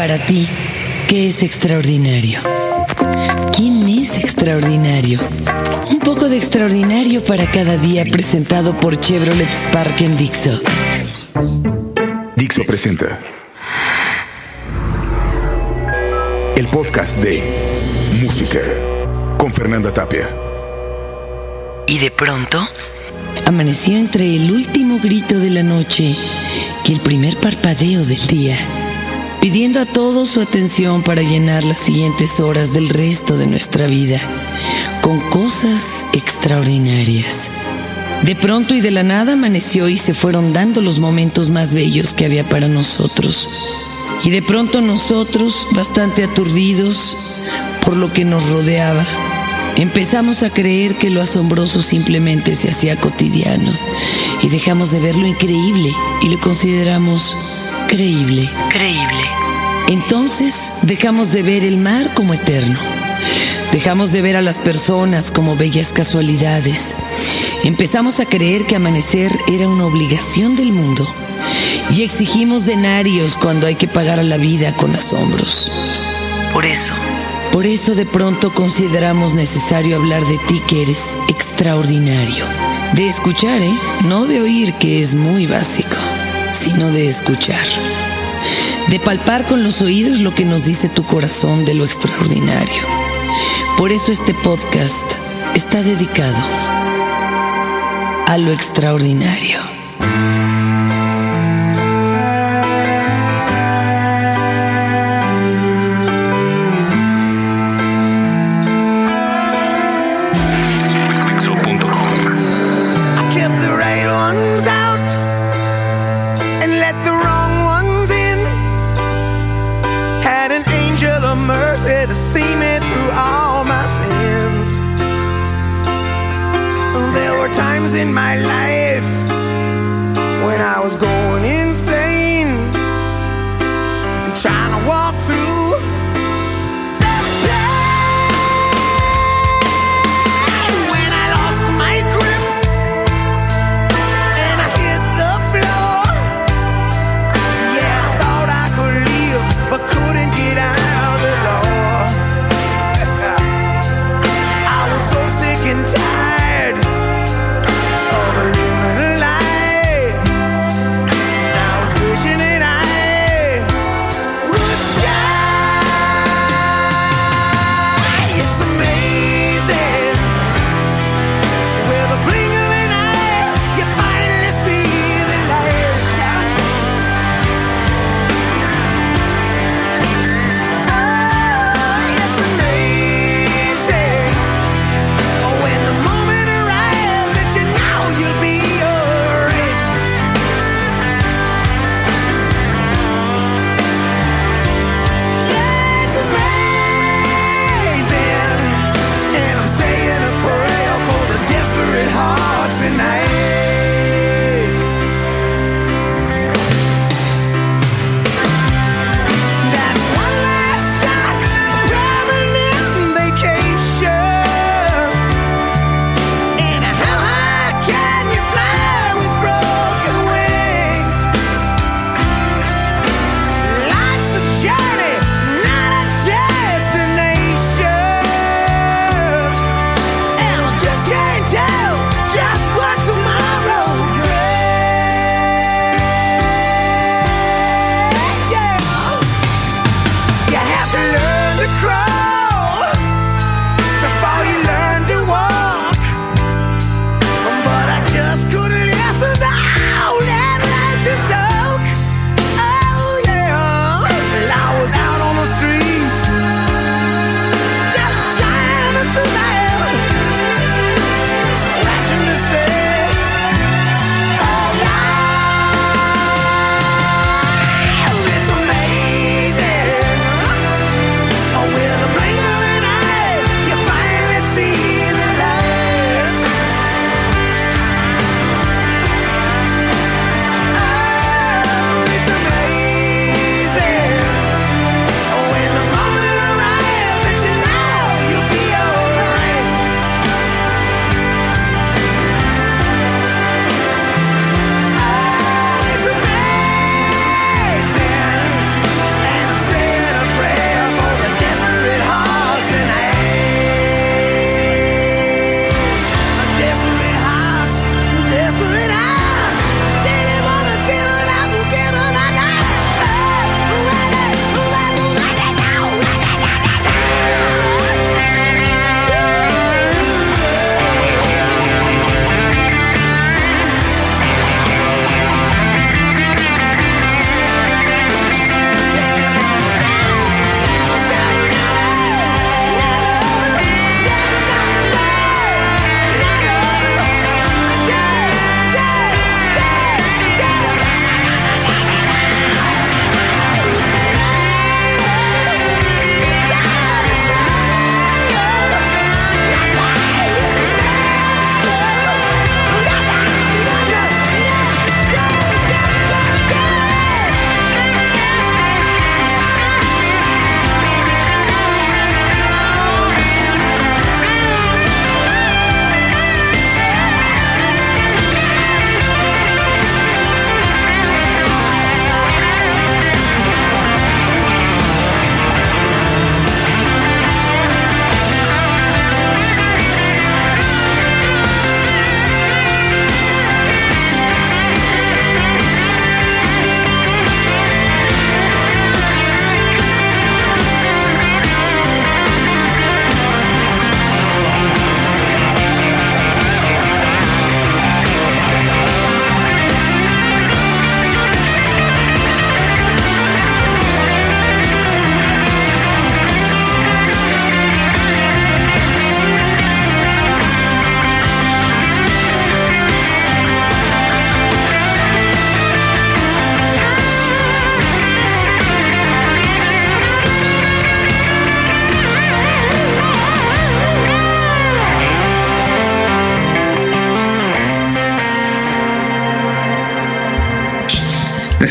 Para ti, ¿qué es extraordinario? ¿Quién es extraordinario? Un poco de extraordinario para cada día presentado por Chevrolet Spark en Dixo. Dixo presenta el podcast de Música con Fernanda Tapia. Y de pronto, amaneció entre el último grito de la noche y el primer parpadeo del día pidiendo a todos su atención para llenar las siguientes horas del resto de nuestra vida con cosas extraordinarias. De pronto y de la nada amaneció y se fueron dando los momentos más bellos que había para nosotros. Y de pronto nosotros, bastante aturdidos por lo que nos rodeaba, empezamos a creer que lo asombroso simplemente se hacía cotidiano y dejamos de ver lo increíble y lo consideramos creíble. Creíble. Entonces dejamos de ver el mar como eterno. Dejamos de ver a las personas como bellas casualidades. Empezamos a creer que amanecer era una obligación del mundo. Y exigimos denarios cuando hay que pagar a la vida con asombros. Por eso. Por eso de pronto consideramos necesario hablar de ti que eres extraordinario. De escuchar, ¿eh? No de oír, que es muy básico sino de escuchar. De palpar con los oídos lo que nos dice tu corazón de lo extraordinario. Por eso este podcast está dedicado a lo extraordinario.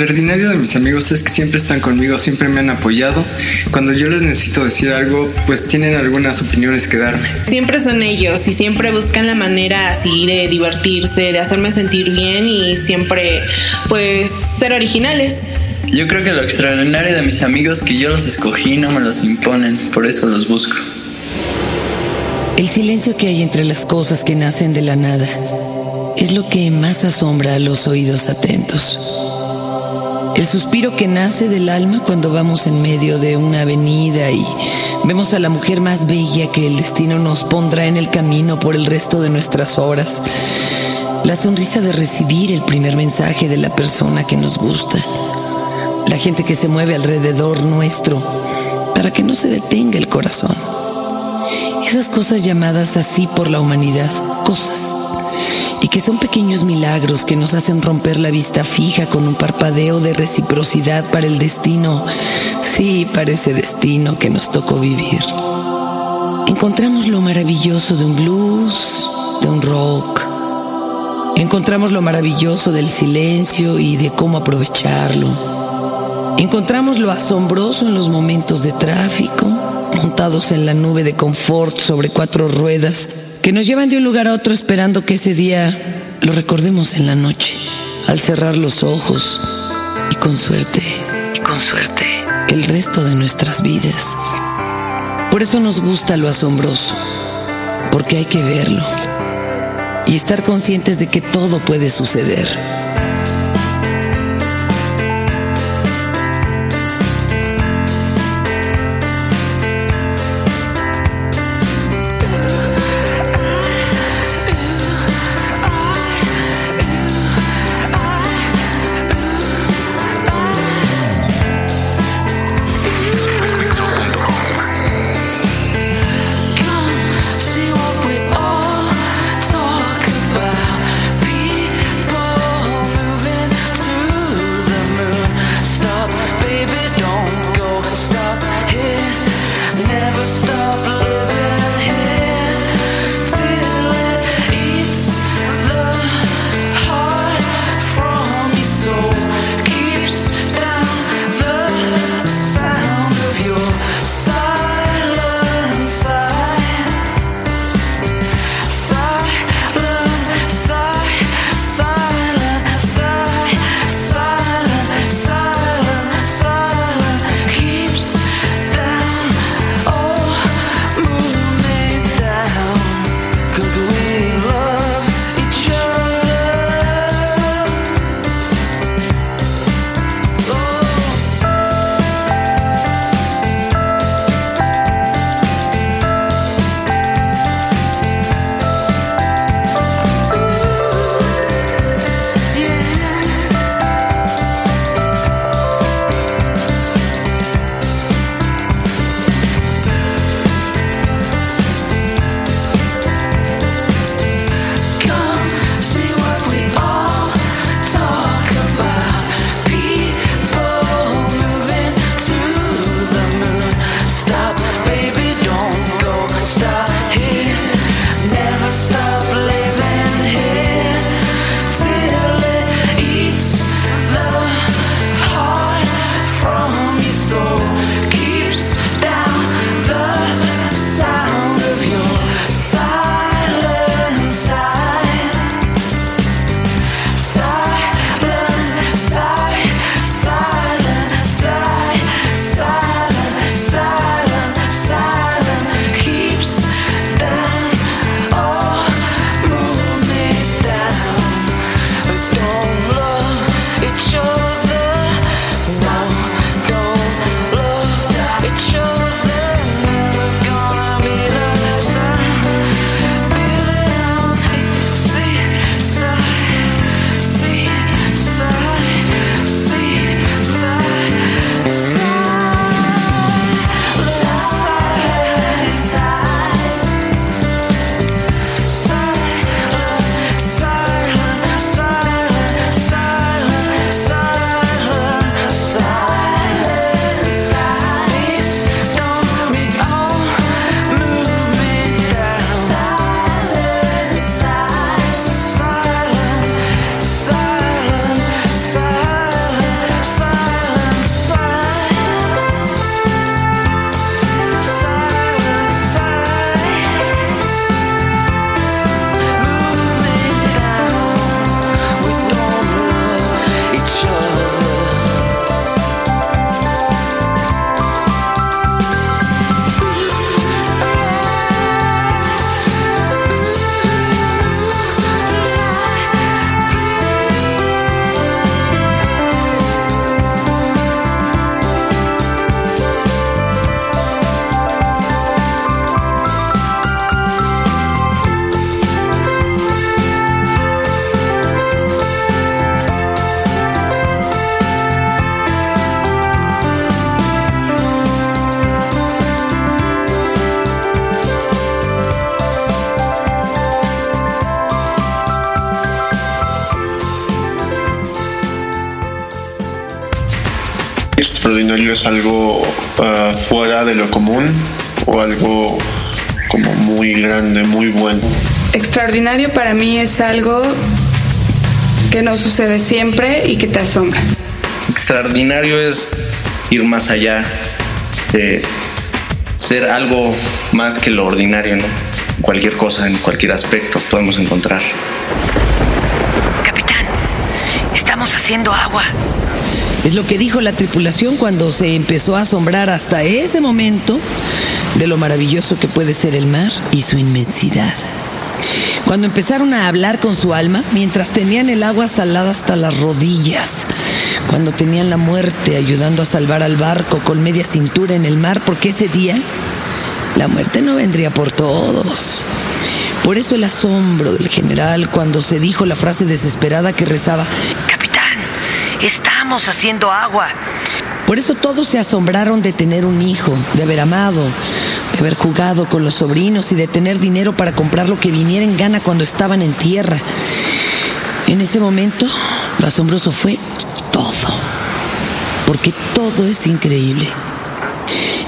Extraordinario de mis amigos es que siempre están conmigo, siempre me han apoyado. Cuando yo les necesito decir algo, pues tienen algunas opiniones que darme. Siempre son ellos y siempre buscan la manera así de divertirse, de hacerme sentir bien y siempre pues ser originales. Yo creo que lo extraordinario de mis amigos es que yo los escogí, no me los imponen, por eso los busco. El silencio que hay entre las cosas que nacen de la nada es lo que más asombra a los oídos atentos. El suspiro que nace del alma cuando vamos en medio de una avenida y vemos a la mujer más bella que el destino nos pondrá en el camino por el resto de nuestras horas. La sonrisa de recibir el primer mensaje de la persona que nos gusta. La gente que se mueve alrededor nuestro para que no se detenga el corazón. Esas cosas llamadas así por la humanidad, cosas son pequeños milagros que nos hacen romper la vista fija con un parpadeo de reciprocidad para el destino, sí, para ese destino que nos tocó vivir. Encontramos lo maravilloso de un blues, de un rock. Encontramos lo maravilloso del silencio y de cómo aprovecharlo. Encontramos lo asombroso en los momentos de tráfico, montados en la nube de confort sobre cuatro ruedas que nos llevan de un lugar a otro esperando que ese día lo recordemos en la noche, al cerrar los ojos y con suerte, y con suerte, el resto de nuestras vidas. Por eso nos gusta lo asombroso, porque hay que verlo y estar conscientes de que todo puede suceder. Es algo ah, fuera de lo común o algo como muy grande, muy bueno. Extraordinario para mí es algo que no sucede siempre y que te asombra. Extraordinario es ir más allá de ser algo más que lo ordinario, ¿no? Cualquier cosa, en cualquier aspecto podemos encontrar. Capitán, estamos haciendo agua. Es lo que dijo la tripulación cuando se empezó a asombrar hasta ese momento de lo maravilloso que puede ser el mar y su inmensidad. Cuando empezaron a hablar con su alma mientras tenían el agua salada hasta las rodillas. Cuando tenían la muerte ayudando a salvar al barco con media cintura en el mar, porque ese día la muerte no vendría por todos. Por eso el asombro del general cuando se dijo la frase desesperada que rezaba, Capitán, haciendo agua. Por eso todos se asombraron de tener un hijo, de haber amado, de haber jugado con los sobrinos y de tener dinero para comprar lo que viniera en gana cuando estaban en tierra. En ese momento, lo asombroso fue todo, porque todo es increíble.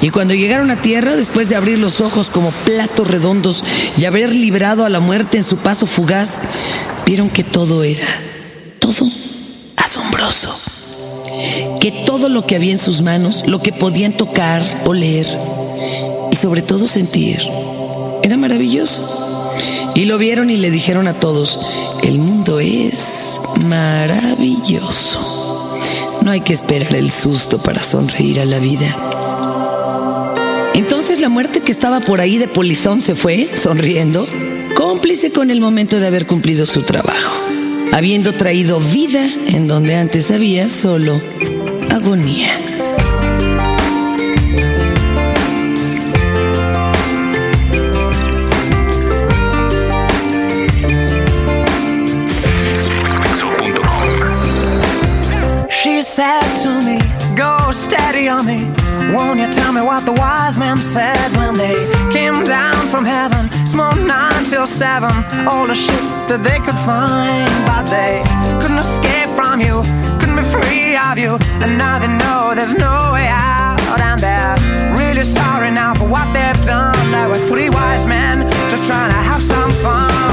Y cuando llegaron a tierra, después de abrir los ojos como platos redondos y haber librado a la muerte en su paso fugaz, vieron que todo era, todo asombroso. Que todo lo que había en sus manos, lo que podían tocar, oler y sobre todo sentir, era maravilloso. Y lo vieron y le dijeron a todos, el mundo es maravilloso. No hay que esperar el susto para sonreír a la vida. Entonces la muerte que estaba por ahí de polizón se fue, sonriendo, cómplice con el momento de haber cumplido su trabajo, habiendo traído vida en donde antes había solo agonía. She said to me, go steady on me. Won't you tell me what the wise men said when they came down from heaven? Small nine till seven, all the shit that they could find. But they couldn't escape from you, couldn't be free of you. And now they know there's no way out. And they're really sorry now for what they've done. There were three wise men just trying to have some fun.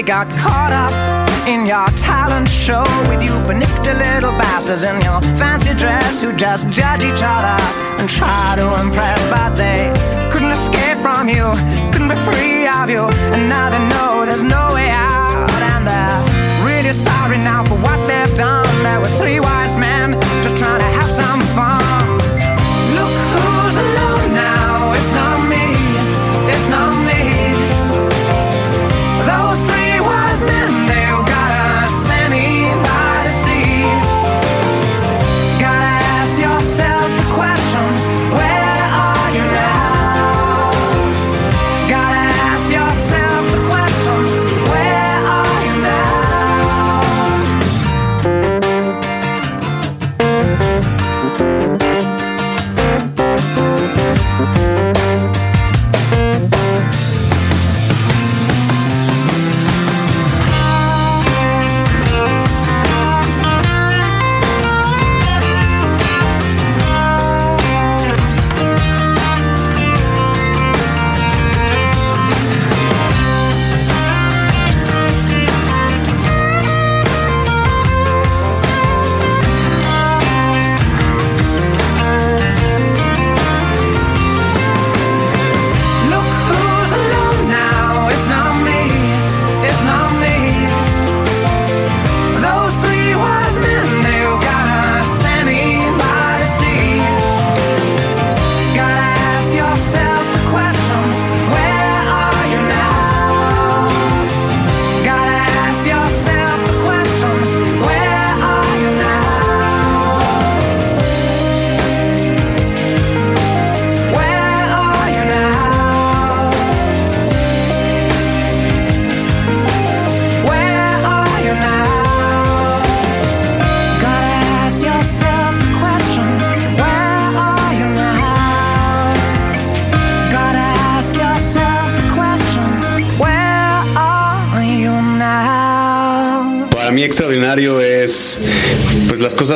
They got caught up in your talent show with you pernicious little bastards in your fancy dress who just judge each other and try to impress, but they couldn't escape from you, couldn't be free of you, and now they know there's no way out, and they're really sorry now for what they've done. There were three wise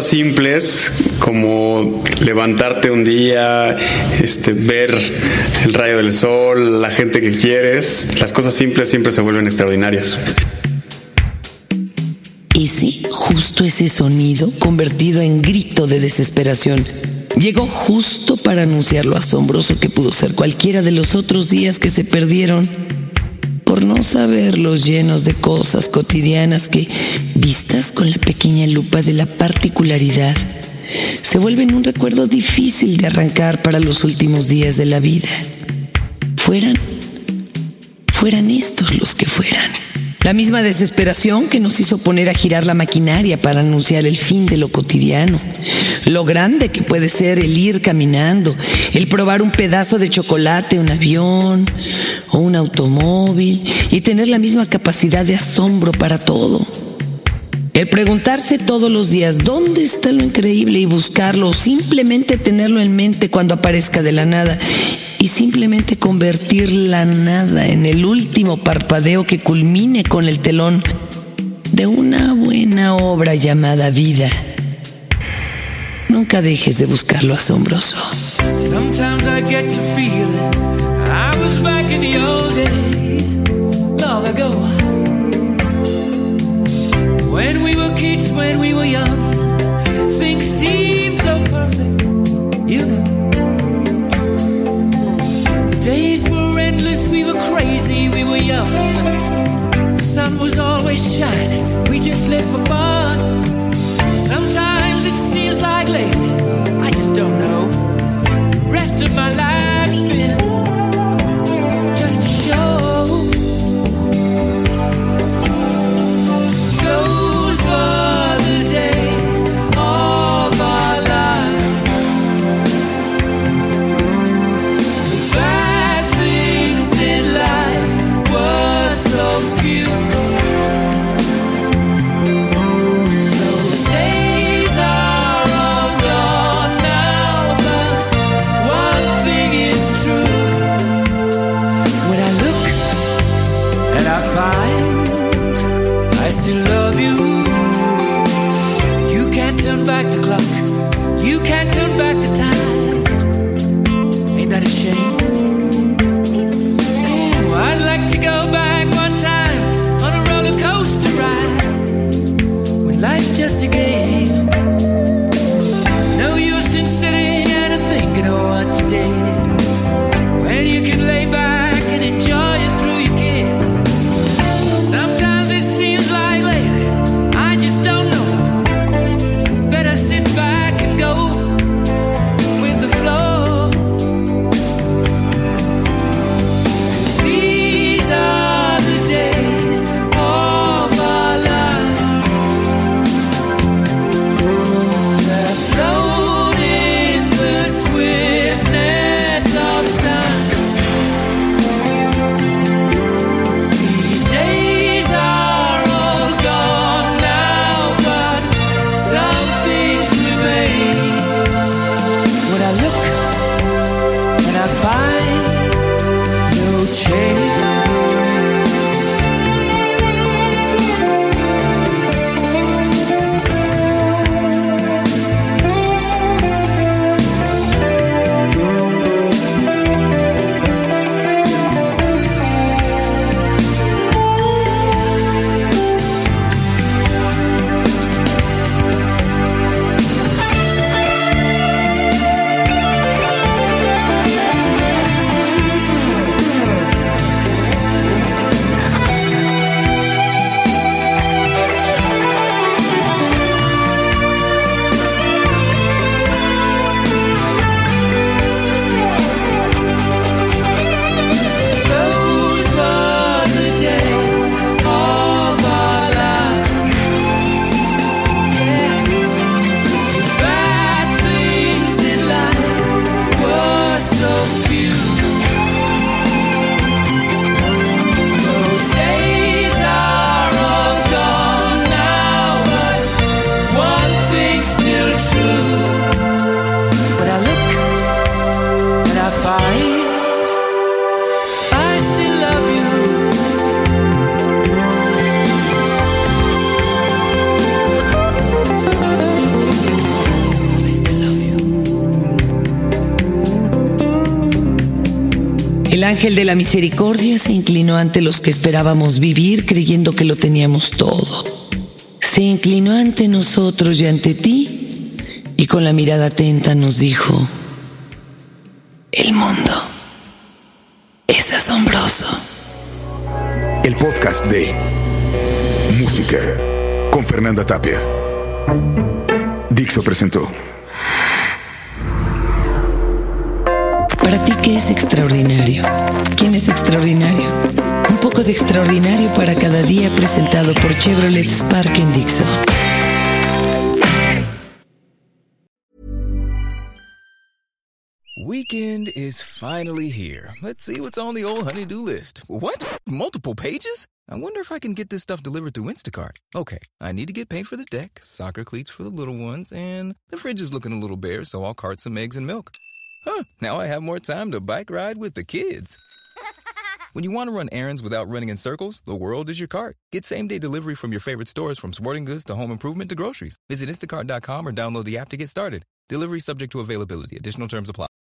simples como levantarte un día, este, ver el rayo del sol, la gente que quieres. Las cosas simples siempre se vuelven extraordinarias. Ese, justo ese sonido convertido en grito de desesperación, llegó justo para anunciar lo asombroso que pudo ser cualquiera de los otros días que se perdieron por no saberlos llenos de cosas cotidianas que, vistas con la pequeña lupa de la particularidad, se vuelven un recuerdo difícil de arrancar para los últimos días de la vida. Fueran, fueran estos los que fueran. La misma desesperación que nos hizo poner a girar la maquinaria para anunciar el fin de lo cotidiano. Lo grande que puede ser el ir caminando, el probar un pedazo de chocolate, un avión o un automóvil y tener la misma capacidad de asombro para todo. El preguntarse todos los días dónde está lo increíble y buscarlo o simplemente tenerlo en mente cuando aparezca de la nada y simplemente convertir la nada en el último parpadeo que culmine con el telón de una buena obra llamada vida. Nunca dejes de buscar lo asombroso. Sometimes I get to feel I was back in the old days, long ago. When we were kids, when we were young, things seemed so perfect, you know. We were crazy, we were young. The sun was always shining, we just lived for fun. Sometimes it seems like lately, I just don't know. The rest of my life's been El ángel de la misericordia se inclinó ante los que esperábamos vivir creyendo que lo teníamos todo. Se inclinó ante nosotros y ante ti y con la mirada atenta nos dijo, el mundo es asombroso. El podcast de Música con Fernanda Tapia. Dixo presentó. Para ti, ¿qué es extraordinario? ¿Quién es extraordinario? Un poco de extraordinario para cada día presentado por Chevrolet Spark en Dixo. Weekend is finally here. Let's see what's on the old honey-do list. What? Multiple pages? I wonder if I can get this stuff delivered through Instacart. Okay, I need to get paint for the deck, soccer cleats for the little ones, and the fridge is looking a little bare, so I'll cart some eggs and milk. Huh, now I have more time to bike ride with the kids. When you want to run errands without running in circles, the world is your cart. Get same day delivery from your favorite stores from sporting goods to home improvement to groceries. Visit instacart.com or download the app to get started. Delivery subject to availability. Additional terms apply.